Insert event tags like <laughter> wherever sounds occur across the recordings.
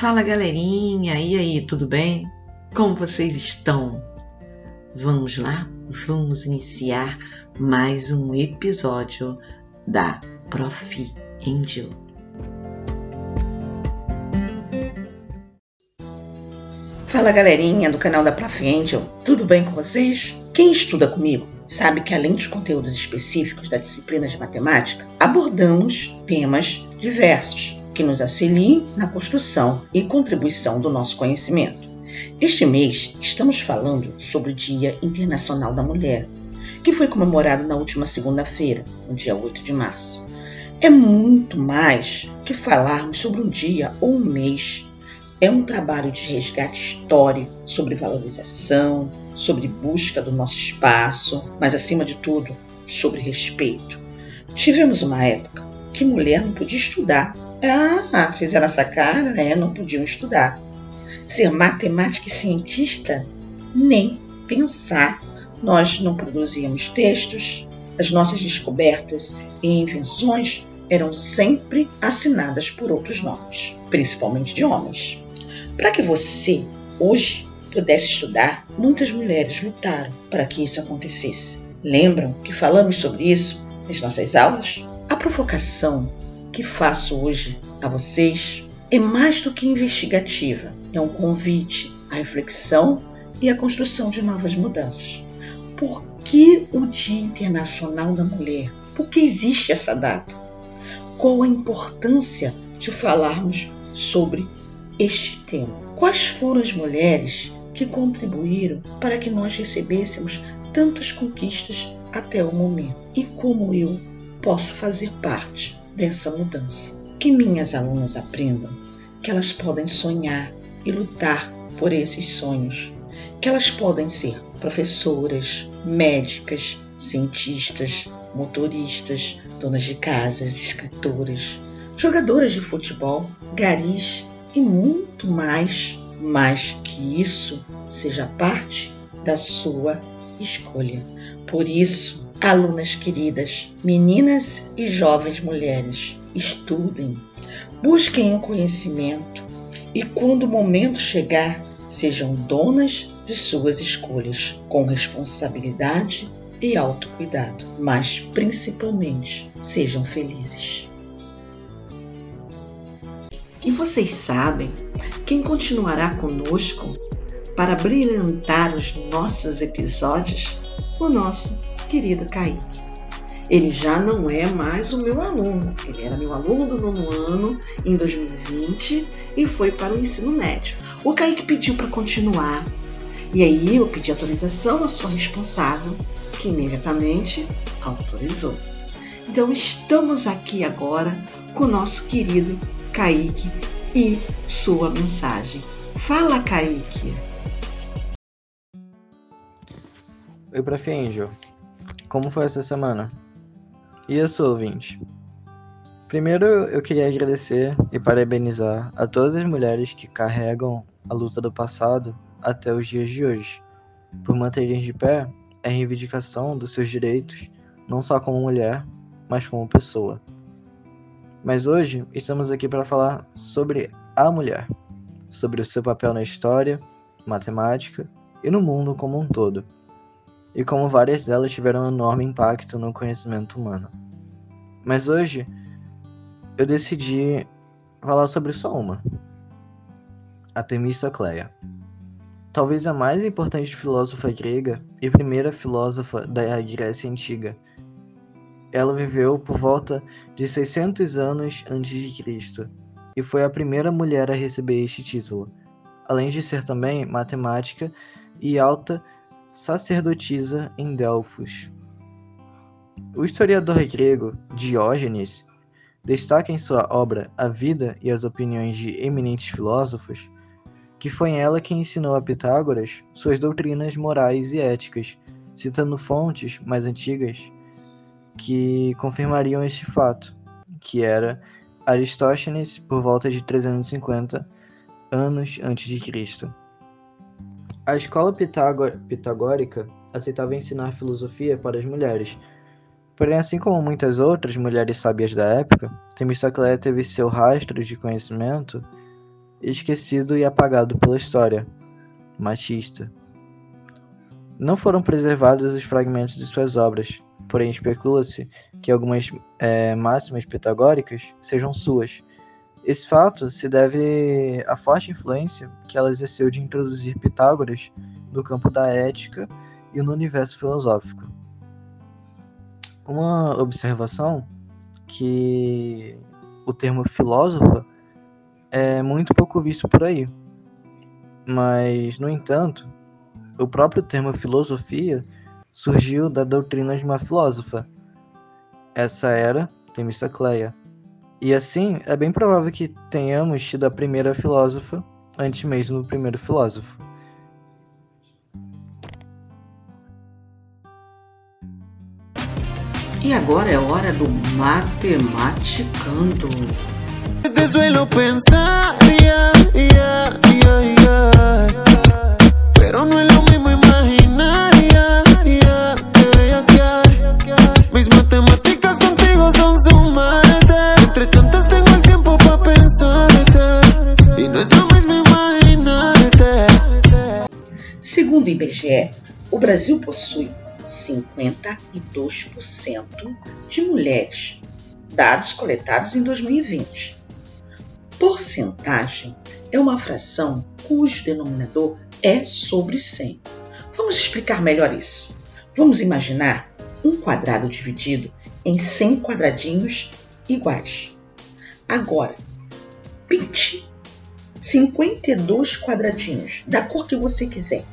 Fala galerinha, e aí, tudo bem? Como vocês estão? Vamos lá? Vamos iniciar mais um episódio da Prof. Angel. Fala galerinha do canal da Prof. Angel, tudo bem com vocês? Quem estuda comigo sabe que além dos conteúdos específicos da disciplina de matemática, abordamos temas diversos que nos auxiliem na construção e contribuição do nosso conhecimento. Este mês estamos falando sobre o Dia Internacional da Mulher, que foi comemorado na última segunda-feira, no dia 8 de março. É muito mais que falarmos sobre um dia ou um mês. É um trabalho de resgate histórico sobre valorização, sobre busca do nosso espaço, mas acima de tudo, sobre respeito. Tivemos uma época que mulher não podia estudar ah, fizeram essa cara, né? Não podiam estudar. Ser matemática e cientista? Nem pensar. Nós não produzíamos textos, as nossas descobertas e invenções eram sempre assinadas por outros nomes, principalmente de homens. Para que você, hoje, pudesse estudar, muitas mulheres lutaram para que isso acontecesse. Lembram que falamos sobre isso nas nossas aulas? A provocação que faço hoje a vocês é mais do que investigativa, é um convite à reflexão e à construção de novas mudanças. Por que o Dia Internacional da Mulher? Por que existe essa data? Qual a importância de falarmos sobre este tema? Quais foram as mulheres que contribuíram para que nós recebêssemos tantas conquistas até o momento? E como eu posso fazer parte dessa mudança. Que minhas alunas aprendam que elas podem sonhar e lutar por esses sonhos, que elas podem ser professoras, médicas, cientistas, motoristas, donas de casas, escritoras, jogadoras de futebol, garis e muito mais, mas que isso seja parte da sua escolha. Por isso, Alunas queridas, meninas e jovens mulheres, estudem, busquem o conhecimento e, quando o momento chegar, sejam donas de suas escolhas, com responsabilidade e autocuidado, mas principalmente sejam felizes. E vocês sabem quem continuará conosco para brilhantar os nossos episódios? O nosso querido Kaique. Ele já não é mais o meu aluno, ele era meu aluno do nono ano em 2020 e foi para o ensino médio. O Kaique pediu para continuar e aí eu pedi autorização à sua responsável, que imediatamente autorizou. Então estamos aqui agora com o nosso querido Kaique e sua mensagem. Fala, Kaique! Oi, Prof. Angel. Como foi essa semana? E eu sou ouvinte. Primeiro, eu queria agradecer e parabenizar a todas as mulheres que carregam a luta do passado até os dias de hoje, por manterem de pé a reivindicação dos seus direitos, não só como mulher, mas como pessoa. Mas hoje estamos aqui para falar sobre a mulher, sobre o seu papel na história, matemática e no mundo como um todo e como várias delas tiveram um enorme impacto no conhecimento humano. Mas hoje eu decidi falar sobre só uma: a Temístocleia. Talvez a mais importante filósofa grega e primeira filósofa da Grécia Antiga. Ela viveu por volta de 600 anos antes de Cristo e foi a primeira mulher a receber este título, além de ser também matemática e alta sacerdotisa em Delfos. O historiador grego Diógenes destaca em sua obra A Vida e as Opiniões de Eminentes Filósofos que foi ela quem ensinou a Pitágoras suas doutrinas morais e éticas, citando fontes mais antigas que confirmariam este fato, que era Aristóteles por volta de 350 anos antes de Cristo. A escola pitagórica aceitava ensinar filosofia para as mulheres. Porém, assim como muitas outras mulheres sábias da época, Temistocleia teve seu rastro de conhecimento esquecido e apagado pela história, machista. Não foram preservados os fragmentos de suas obras, porém especula-se que algumas é, máximas pitagóricas sejam suas. Esse fato se deve à forte influência que ela exerceu de introduzir Pitágoras no campo da ética e no universo filosófico. Uma observação que o termo filósofo é muito pouco visto por aí. Mas, no entanto, o próprio termo filosofia surgiu da doutrina de uma filósofa. Essa era Temistocleia. E assim, é bem provável que tenhamos tido a primeira filósofa antes mesmo do primeiro filósofo. E agora é hora do matematicando. Te suelo pensar, yeah, yeah, yeah, yeah. Pero no es lo mismo IBGE, o Brasil possui 52% de mulheres, dados coletados em 2020. Porcentagem é uma fração cujo denominador é sobre 100. Vamos explicar melhor isso. Vamos imaginar um quadrado dividido em 100 quadradinhos iguais. Agora, pinte 52 quadradinhos da cor que você quiser.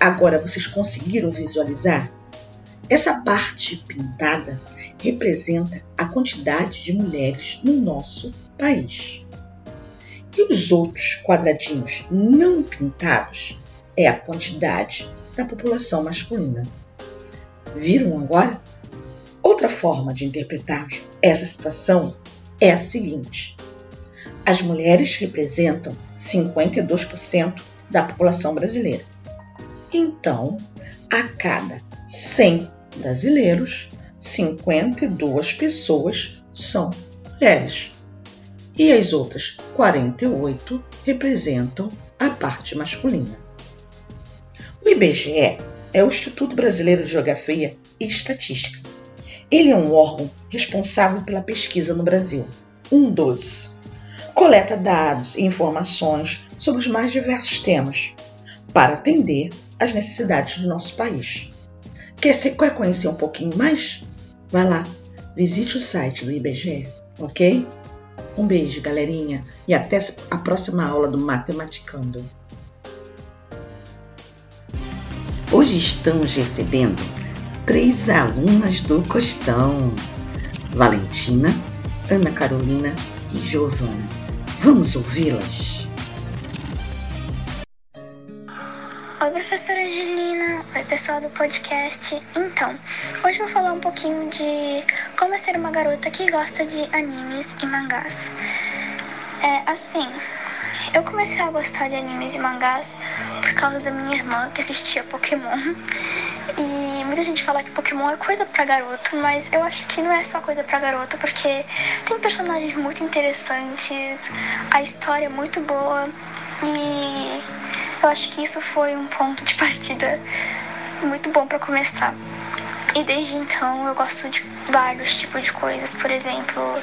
Agora vocês conseguiram visualizar? Essa parte pintada representa a quantidade de mulheres no nosso país. E os outros quadradinhos não pintados é a quantidade da população masculina. Viram agora? Outra forma de interpretarmos essa situação é a seguinte: as mulheres representam 52% da população brasileira. Então, a cada 100 brasileiros, 52 pessoas são mulheres. E as outras 48 representam a parte masculina. O IBGE é o Instituto Brasileiro de Geografia e Estatística. Ele é um órgão responsável pela pesquisa no Brasil, um dos. Coleta dados e informações sobre os mais diversos temas para atender às necessidades do nosso país. Quer, ser, quer conhecer um pouquinho mais? Vá lá, visite o site do IBGE, ok? Um beijo, galerinha, e até a próxima aula do Matematicando. Hoje estamos recebendo três alunas do Costão: Valentina, Ana Carolina e Giovana. Vamos ouvi-las? Oi, professora Angelina. Oi, pessoal do podcast. Então, hoje vou falar um pouquinho de como é ser uma garota que gosta de animes e mangás. É assim, eu comecei a gostar de animes e mangás por causa da minha irmã que assistia Pokémon. E muita gente fala que Pokémon é coisa pra garoto, mas eu acho que não é só coisa pra garoto, porque tem personagens muito interessantes, a história é muito boa e eu acho que isso foi um ponto de partida muito bom para começar. E desde então eu gosto de vários tipos de coisas. Por exemplo,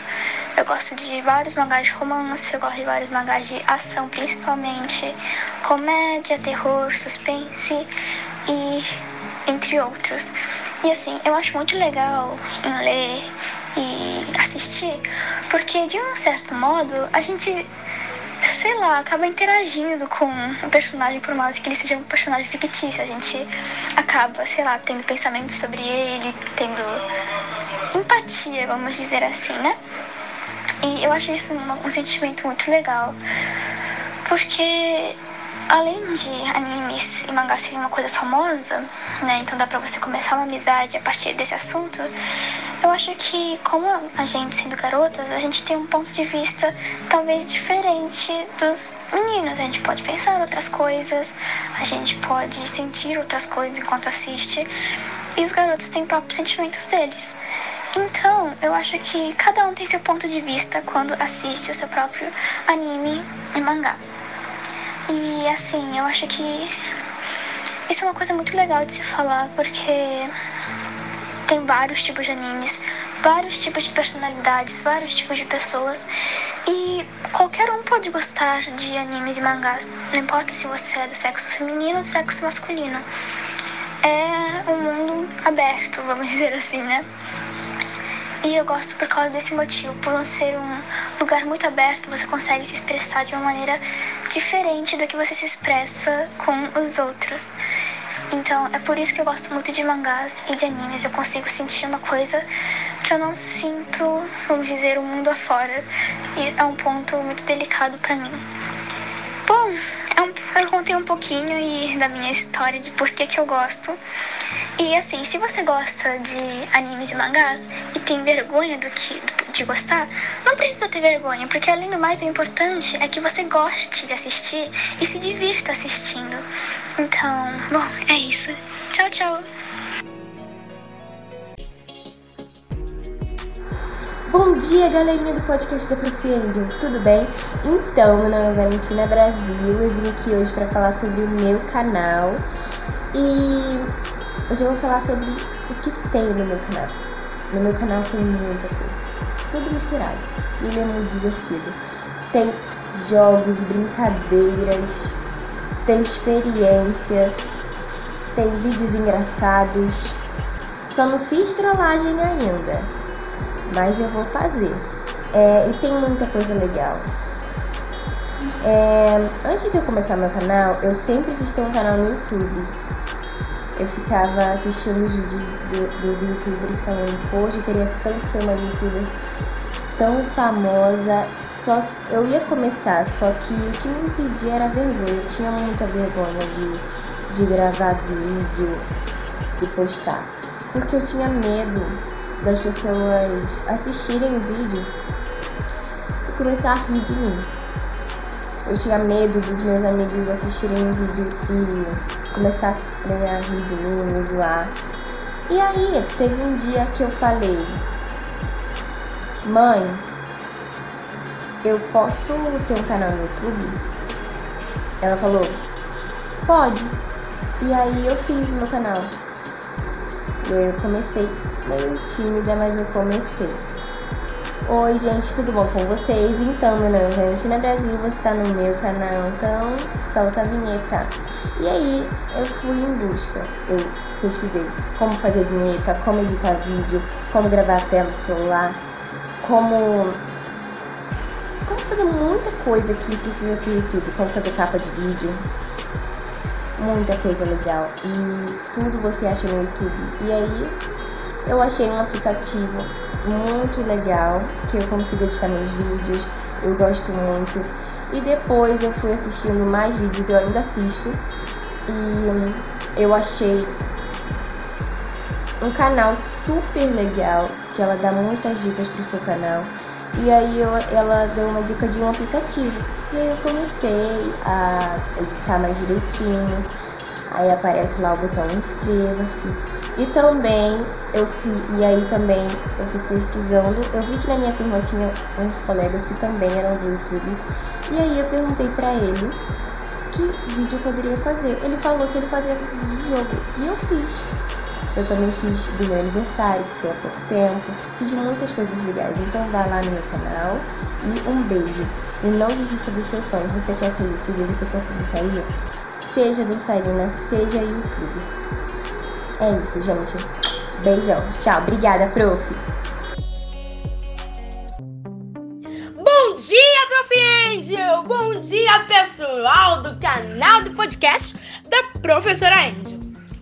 eu gosto de vários mangás de romance, eu gosto de vários mangás de ação, principalmente comédia, terror, suspense e entre outros. E assim, eu acho muito legal em ler e assistir, porque de um certo modo a gente sei lá, acaba interagindo com o personagem, por mais que ele seja um personagem fictício. A gente acaba, sei lá, tendo pensamentos sobre ele, tendo empatia, vamos dizer assim, né? E eu acho isso um, um sentimento muito legal. Porque além de animes e mangás serem uma coisa famosa, né? Então dá pra você começar uma amizade a partir desse assunto. Eu acho que, como a gente sendo garotas, a gente tem um ponto de vista talvez diferente dos meninos. A gente pode pensar outras coisas, a gente pode sentir outras coisas enquanto assiste, e os garotos têm próprios sentimentos deles. Então, eu acho que cada um tem seu ponto de vista quando assiste o seu próprio anime e mangá. E assim, eu acho que isso é uma coisa muito legal de se falar, porque tem vários tipos de animes, vários tipos de personalidades, vários tipos de pessoas. E qualquer um pode gostar de animes e mangás, não importa se você é do sexo feminino ou do sexo masculino. É um mundo aberto, vamos <laughs> dizer assim, né? E eu gosto por causa desse motivo, por ser um lugar muito aberto, você consegue se expressar de uma maneira diferente do que você se expressa com os outros. Então é por isso que eu gosto muito de mangás e de animes. Eu consigo sentir uma coisa que eu não sinto, vamos dizer, o mundo afora. E é um ponto muito delicado para mim. Bom, é eu contei um pouquinho e da minha história de por que, que eu gosto. E assim, se você gosta de animes e mangás e tem vergonha do que de gostar, não precisa ter vergonha, porque além do mais, o importante é que você goste de assistir e se divirta assistindo. Então, bom, é isso. Tchau, tchau. Bom dia, galerinha do podcast da Prof. Angel, tudo bem? Então, meu nome é Valentina Brasil, eu vim aqui hoje para falar sobre o meu canal e hoje eu vou falar sobre o que tem no meu canal. No meu canal tem muita coisa, tudo misturado e ele é muito divertido. Tem jogos, brincadeiras, tem experiências, tem vídeos engraçados. Só não fiz trollagem ainda mas eu vou fazer. É, e tem muita coisa legal. É, antes de eu começar meu canal, eu sempre quis ter um canal no YouTube. Eu ficava assistindo os vídeos de, dos youtubers falando, poxa, eu queria tanto ser uma youtuber tão famosa. Só eu ia começar, só que o que me impedia era vergonha. Eu tinha muita vergonha de, de gravar vídeo e postar. Porque eu tinha medo das pessoas assistirem o vídeo e começar a rir de mim. Eu tinha medo dos meus amigos assistirem o vídeo e começar a rir de mim, me zoar. E aí, teve um dia que eu falei: Mãe, eu posso ter um canal no YouTube? Ela falou: Pode. E aí eu fiz o meu canal. Eu comecei meio tímida, mas eu comecei. Oi, gente, tudo bom com vocês? Então, meu nome é Valentina Brasil, você está no meu canal, então solta a vinheta. E aí, eu fui em busca, eu pesquisei como fazer vinheta, como editar vídeo, como gravar a tela do celular, como como fazer muita coisa que precisa pro YouTube, como fazer capa de vídeo, muita coisa legal e tudo você acha no YouTube. E aí eu achei um aplicativo muito legal que eu consigo editar meus vídeos, eu gosto muito. E depois eu fui assistindo mais vídeos, eu ainda assisto. E eu achei um canal super legal, que ela dá muitas dicas pro seu canal. E aí eu, ela deu uma dica de um aplicativo. E aí eu comecei a editar mais direitinho. Aí aparece lá o botão inscreva-se. E também eu fiz, e aí também eu fiz pesquisando, eu vi que na minha turma tinha uns colegas que também eram do YouTube. E aí eu perguntei pra ele que vídeo eu poderia fazer. Ele falou que ele fazia vídeo de jogo. E eu fiz. Eu também fiz do meu aniversário, que foi há pouco tempo. Fiz muitas coisas legais. Então vai lá no meu canal e um beijo. E não desista dos seus sonhos. Você quer ser youtuber, você quer dançarina? Seja dançarina, seja youtuber. É isso, gente. Beijão. Tchau. Obrigada, prof. Bom dia, Prof. Angel! Bom dia, pessoal do canal do podcast da Professora Angel.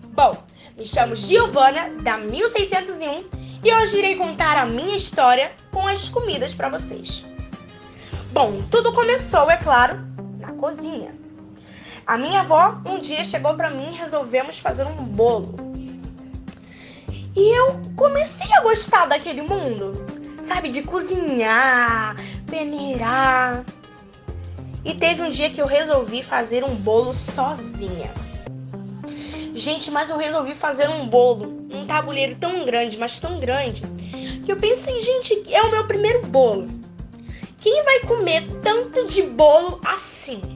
Bom, me chamo Giovana, da 1601, e hoje irei contar a minha história com as comidas para vocês. Bom, tudo começou, é claro, na cozinha. A minha avó um dia chegou para mim e resolvemos fazer um bolo. E eu comecei a gostar daquele mundo, sabe, de cozinhar, peneirar. E teve um dia que eu resolvi fazer um bolo sozinha. Gente, mas eu resolvi fazer um bolo, um tabuleiro tão grande, mas tão grande, Que eu pensei, gente, é o meu primeiro bolo. Quem vai comer tanto de bolo assim?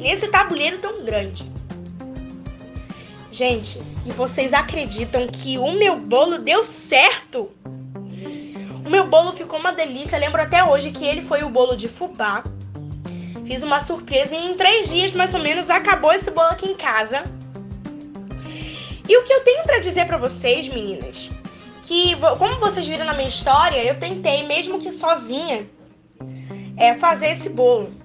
Nesse tabuleiro tão grande. Gente, e vocês acreditam que o meu bolo deu certo? O meu bolo ficou uma delícia. Lembro até hoje que ele foi o bolo de fubá. Fiz uma surpresa e em três dias, mais ou menos, acabou esse bolo aqui em casa. E o que eu tenho para dizer para vocês, meninas, que como vocês viram na minha história, eu tentei, mesmo que sozinha, é, fazer esse bolo.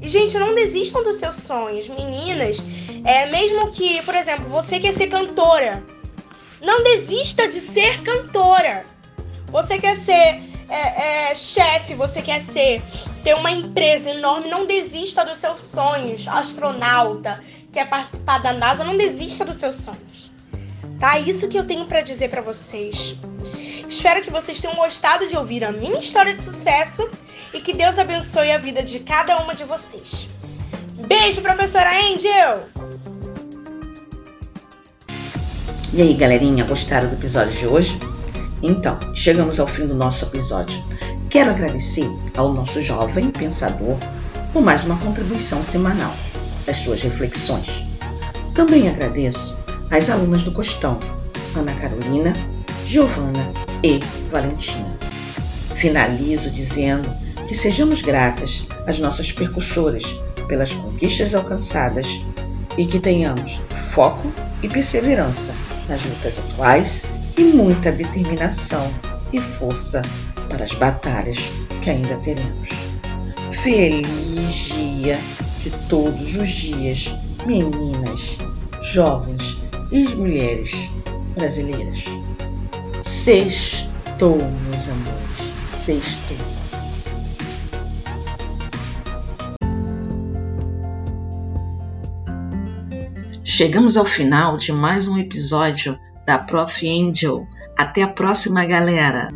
E, gente, não desistam dos seus sonhos, meninas. É, mesmo que, por exemplo, você quer ser cantora, não desista de ser cantora. Você quer ser é, é, chefe, você quer ser ter uma empresa enorme, não desista dos seus sonhos. Astronauta, quer participar da NASA, não desista dos seus sonhos. Tá? Isso que eu tenho para dizer para vocês. Espero que vocês tenham gostado de ouvir a minha história de sucesso e que Deus abençoe a vida de cada uma de vocês. Beijo, professora Angel! E aí, galerinha, gostaram do episódio de hoje? Então, chegamos ao fim do nosso episódio. Quero agradecer ao nosso jovem pensador por mais uma contribuição semanal das suas reflexões. Também agradeço às alunas do Costão, Ana Carolina, Giovana e Valentina. Finalizo dizendo que sejamos gratas às nossas percussoras pelas conquistas alcançadas e que tenhamos foco e perseverança nas lutas atuais e muita determinação e força para as batalhas que ainda teremos. Feliz dia de todos os dias, meninas, jovens e mulheres brasileiras. Sextou, meus amores, sextou. Chegamos ao final de mais um episódio da Prof. Angel. Até a próxima, galera!